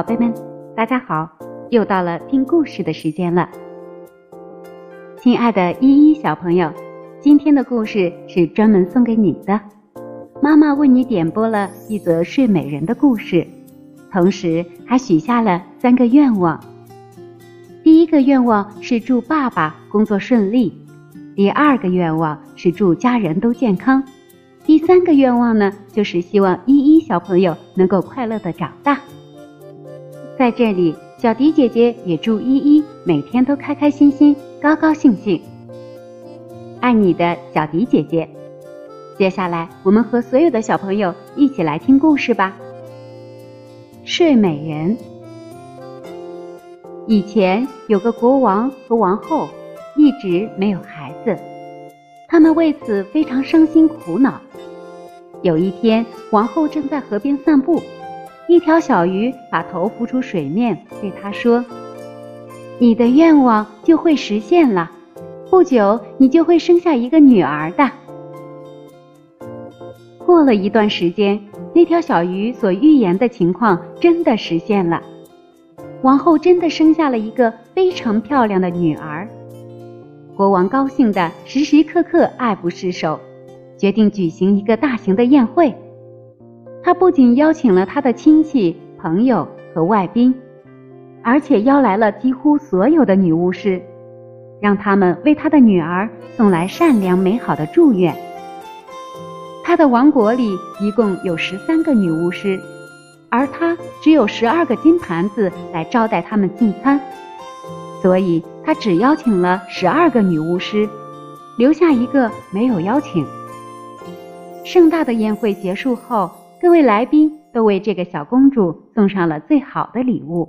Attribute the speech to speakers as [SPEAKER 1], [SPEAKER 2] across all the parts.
[SPEAKER 1] 宝贝们，大家好！又到了听故事的时间了。亲爱的依依小朋友，今天的故事是专门送给你的。妈妈为你点播了一则睡美人的故事，同时还许下了三个愿望。第一个愿望是祝爸爸工作顺利，第二个愿望是祝家人都健康。第三个愿望呢，就是希望依依小朋友能够快乐的长大。在这里，小迪姐姐也祝依依每天都开开心心、高高兴兴。爱你的小迪姐姐。接下来，我们和所有的小朋友一起来听故事吧。睡美人。以前有个国王和王后，一直没有孩子，他们为此非常伤心苦恼。有一天，王后正在河边散步，一条小鱼把头浮出水面，对他说：“你的愿望就会实现了，不久你就会生下一个女儿的。”过了一段时间，那条小鱼所预言的情况真的实现了，王后真的生下了一个非常漂亮的女儿。国王高兴的时时刻刻爱不释手。决定举行一个大型的宴会，他不仅邀请了他的亲戚、朋友和外宾，而且邀来了几乎所有的女巫师，让他们为他的女儿送来善良美好的祝愿。他的王国里一共有十三个女巫师，而他只有十二个金盘子来招待他们进餐，所以他只邀请了十二个女巫师，留下一个没有邀请。盛大的宴会结束后，各位来宾都为这个小公主送上了最好的礼物。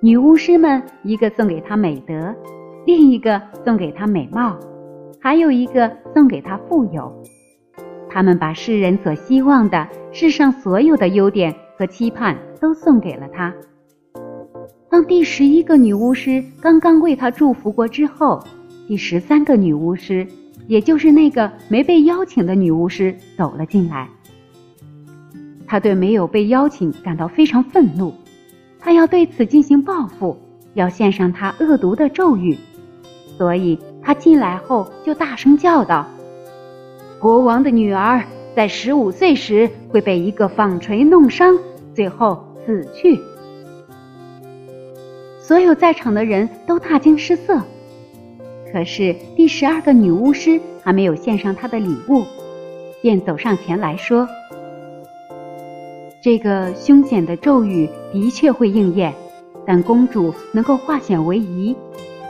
[SPEAKER 1] 女巫师们一个送给她美德，另一个送给她美貌，还有一个送给她富有。他们把世人所希望的世上所有的优点和期盼都送给了她。当第十一个女巫师刚刚为她祝福过之后，第十三个女巫师。也就是那个没被邀请的女巫师走了进来，他对没有被邀请感到非常愤怒，他要对此进行报复，要献上他恶毒的咒语，所以他进来后就大声叫道：“国王的女儿在十五岁时会被一个纺锤弄伤，最后死去。”所有在场的人都大惊失色。可是第十二个女巫师还没有献上她的礼物，便走上前来说：“这个凶险的咒语的确会应验，但公主能够化险为夷，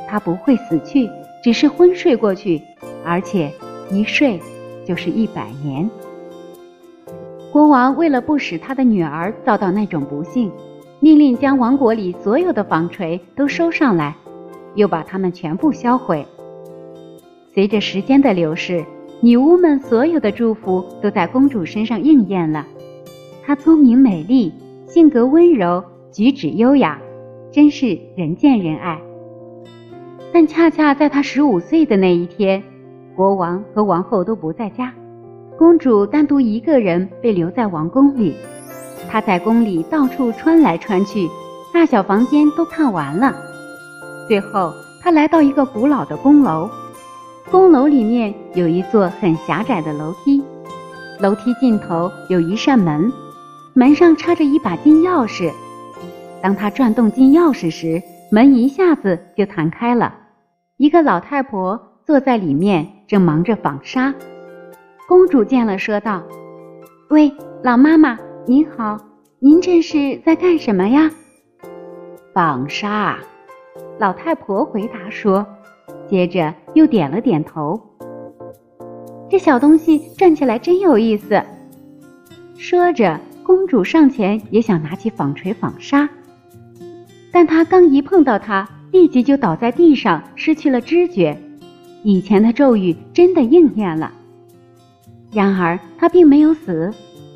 [SPEAKER 1] 她不会死去，只是昏睡过去，而且一睡就是一百年。”国王为了不使他的女儿遭到那种不幸，命令将王国里所有的纺锤都收上来。又把它们全部销毁。随着时间的流逝，女巫们所有的祝福都在公主身上应验了。她聪明美丽，性格温柔，举止优雅，真是人见人爱。但恰恰在她十五岁的那一天，国王和王后都不在家，公主单独一个人被留在王宫里。她在宫里到处穿来穿去，大小房间都看完了。最后，她来到一个古老的宫楼，宫楼里面有一座很狭窄的楼梯，楼梯尽头有一扇门，门上插着一把金钥匙。当他转动金钥匙时，门一下子就弹开了，一个老太婆坐在里面，正忙着纺纱。公主见了，说道：“喂，老妈妈，您好，您这是在干什么呀？”
[SPEAKER 2] 纺纱。
[SPEAKER 1] 老太婆回答说，接着又点了点头。这小东西转起来真有意思。说着，公主上前也想拿起纺锤纺纱，但她刚一碰到它，立即就倒在地上，失去了知觉。以前的咒语真的应验了。然而，她并没有死，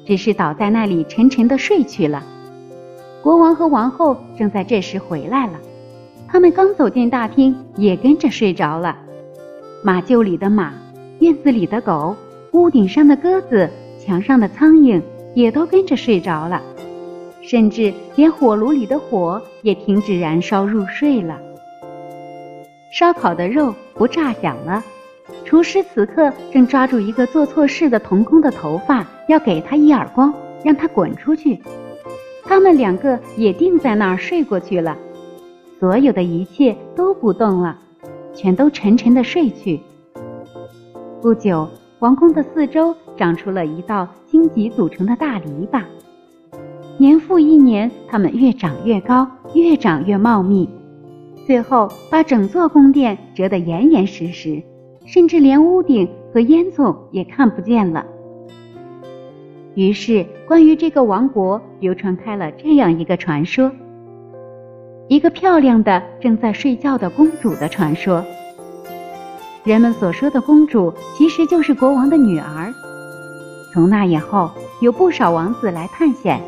[SPEAKER 1] 只是倒在那里沉沉的睡去了。国王和王后正在这时回来了。他们刚走进大厅，也跟着睡着了。马厩里的马，院子里的狗，屋顶上的鸽子，墙上的苍蝇，也都跟着睡着了。甚至连火炉里的火也停止燃烧入睡了。烧烤的肉不炸响了，厨师此刻正抓住一个做错事的童工的头发，要给他一耳光，让他滚出去。他们两个也定在那儿睡过去了，所有的一切都不动了，全都沉沉的睡去。不久，王宫的四周长出了一道荆棘组成的大篱笆，年复一年，它们越长越高，越长越茂密，最后把整座宫殿遮得严严实实，甚至连屋顶和烟囱也看不见了。于是，关于这个王国流传开了这样一个传说：一个漂亮的正在睡觉的公主的传说。人们所说的公主，其实就是国王的女儿。从那以后，有不少王子来探险，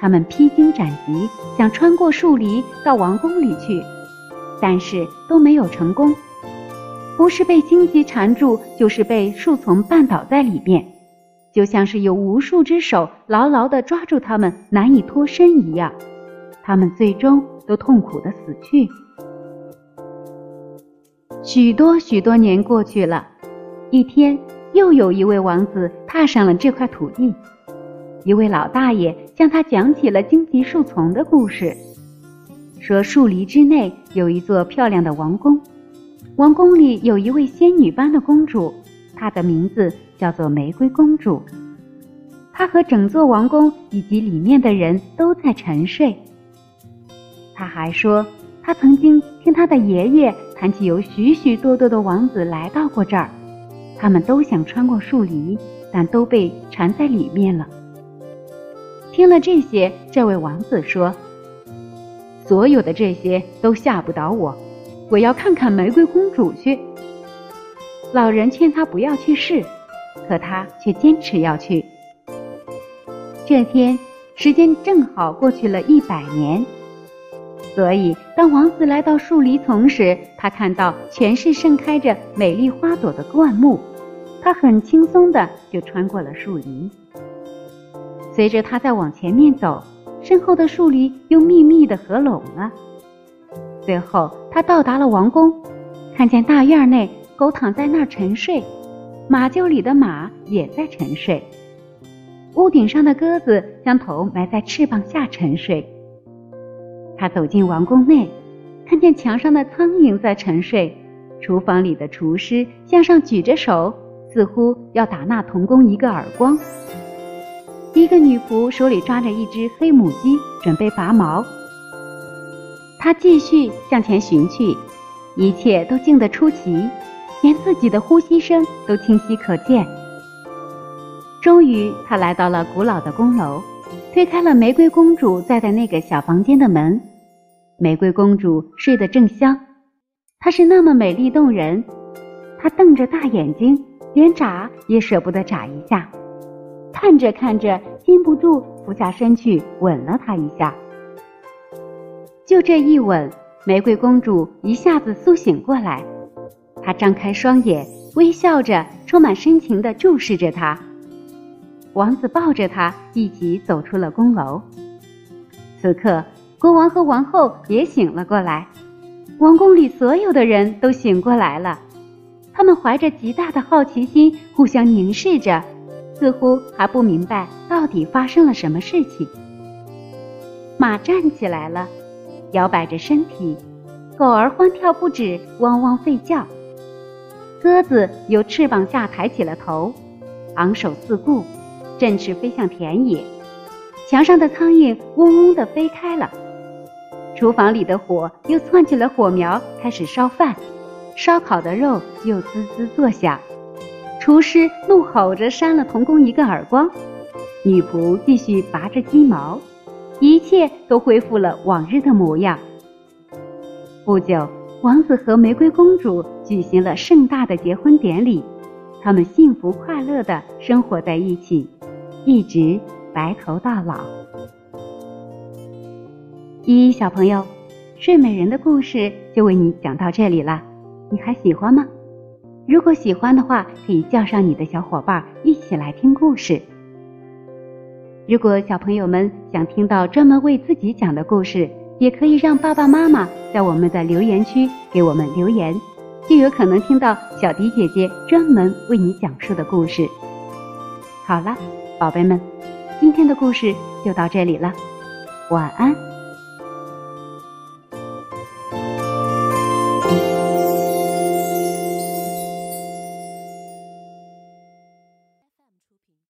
[SPEAKER 1] 他们披荆斩棘，想穿过树篱到王宫里去，但是都没有成功，不是被荆棘缠住，就是被树丛绊倒在里面。就像是有无数只手牢牢地抓住他们，难以脱身一样，他们最终都痛苦地死去。许多许多年过去了，一天，又有一位王子踏上了这块土地。一位老大爷向他讲起了荆棘树丛的故事，说树篱之内有一座漂亮的王宫，王宫里有一位仙女般的公主，她的名字。叫做玫瑰公主，她和整座王宫以及里面的人都在沉睡。他还说，他曾经听他的爷爷谈起有许许多多的王子来到过这儿，他们都想穿过树篱，但都被缠在里面了。听了这些，这位王子说：“所有的这些都吓不倒我，我要看看玫瑰公主去。”老人劝他不要去试。可他却坚持要去。这天，时间正好过去了一百年，所以当王子来到树篱丛时，他看到全是盛开着美丽花朵的灌木，他很轻松的就穿过了树篱。随着他再往前面走，身后的树篱又密密的合拢了。最后，他到达了王宫，看见大院内狗躺在那儿沉睡。马厩里的马也在沉睡，屋顶上的鸽子将头埋在翅膀下沉睡。他走进王宫内，看见墙上的苍蝇在沉睡，厨房里的厨师向上举着手，似乎要打那童工一个耳光。一个女仆手里抓着一只黑母鸡，准备拔毛。他继续向前寻去，一切都静得出奇。连自己的呼吸声都清晰可见。终于，他来到了古老的宫楼，推开了玫瑰公主在的那个小房间的门。玫瑰公主睡得正香，她是那么美丽动人。她瞪着大眼睛，连眨也舍不得眨一下。看着看着，禁不住俯下身去吻了她一下。就这一吻，玫瑰公主一下子苏醒过来。她张开双眼，微笑着，充满深情地注视着他。王子抱着他一起走出了宫楼。此刻，国王和王后也醒了过来，王宫里所有的人都醒过来了。他们怀着极大的好奇心，互相凝视着，似乎还不明白到底发生了什么事情。马站起来了，摇摆着身体，狗儿欢跳不止，汪汪吠叫。鸽子由翅膀下抬起了头，昂首四顾，振翅飞向田野。墙上的苍蝇嗡嗡地飞开了。厨房里的火又窜起了火苗，开始烧饭。烧烤的肉又滋滋作响。厨师怒吼着扇了童工一个耳光。女仆继续拔着鸡毛。一切都恢复了往日的模样。不久。王子和玫瑰公主举行了盛大的结婚典礼，他们幸福快乐地生活在一起，一直白头到老。依依小朋友睡美人的故事就为你讲到这里了你还喜欢吗？如果喜欢的话可以叫上你的小伙伴一起来听故事。如果小朋友们想听到专门为自己讲的故事也可以让爸爸妈妈在我们的留言区给我们留言就有可能听到小迪姐姐专门为你讲述的故事。好了宝贝们今天的故事就到这里了晚安。